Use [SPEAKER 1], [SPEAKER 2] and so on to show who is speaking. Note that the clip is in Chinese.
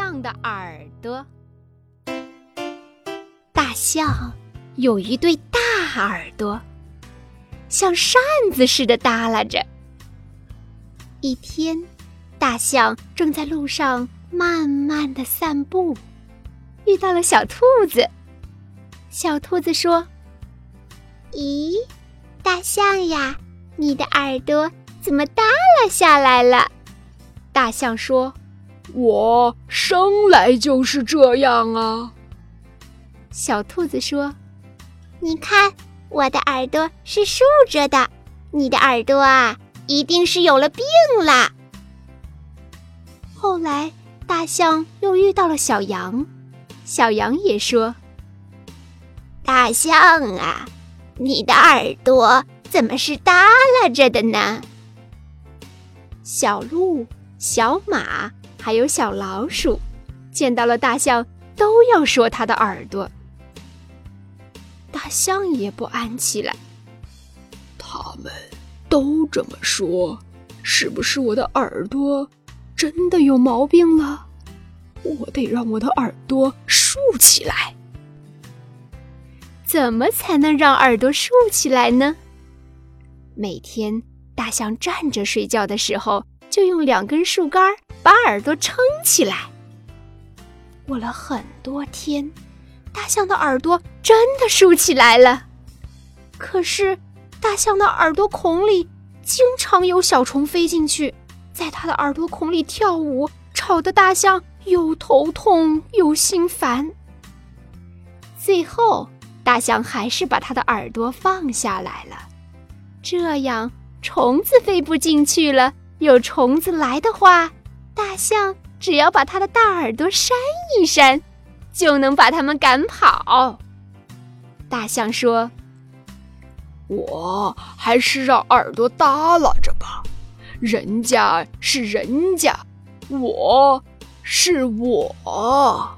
[SPEAKER 1] 象的耳朵。大象有一对大耳朵，像扇子似的耷拉着。一天，大象正在路上慢慢的散步，遇到了小兔子。小兔子说：“
[SPEAKER 2] 咦，大象呀，你的耳朵怎么耷拉下来了？”
[SPEAKER 1] 大象说：“
[SPEAKER 3] 我生来就是这样啊。”
[SPEAKER 1] 小兔子说：“
[SPEAKER 2] 你看，我的耳朵是竖着的，你的耳朵啊，一定是有了病了。”
[SPEAKER 1] 后来，大象又遇到了小羊，小羊也说：“
[SPEAKER 2] 大象啊，你的耳朵怎么是耷拉着的呢？”
[SPEAKER 1] 小鹿、小马还有小老鼠见到了大象，都要说它的耳朵。大象也不安起来。
[SPEAKER 3] 他们都这么说，是不是我的耳朵真的有毛病了？我得让我的耳朵竖起来。
[SPEAKER 1] 怎么才能让耳朵竖起来呢？每天大象站着睡觉的时候，就用两根树干把耳朵撑起来。过了很多天。大象的耳朵真的竖起来了，可是大象的耳朵孔里经常有小虫飞进去，在它的耳朵孔里跳舞，吵得大象又头痛又心烦。最后，大象还是把它的耳朵放下来了，这样虫子飞不进去了。有虫子来的话，大象只要把它的大耳朵扇一扇。就能把它们赶跑。大象说：“
[SPEAKER 3] 我还是让耳朵耷拉着吧。人家是人家，我是我。”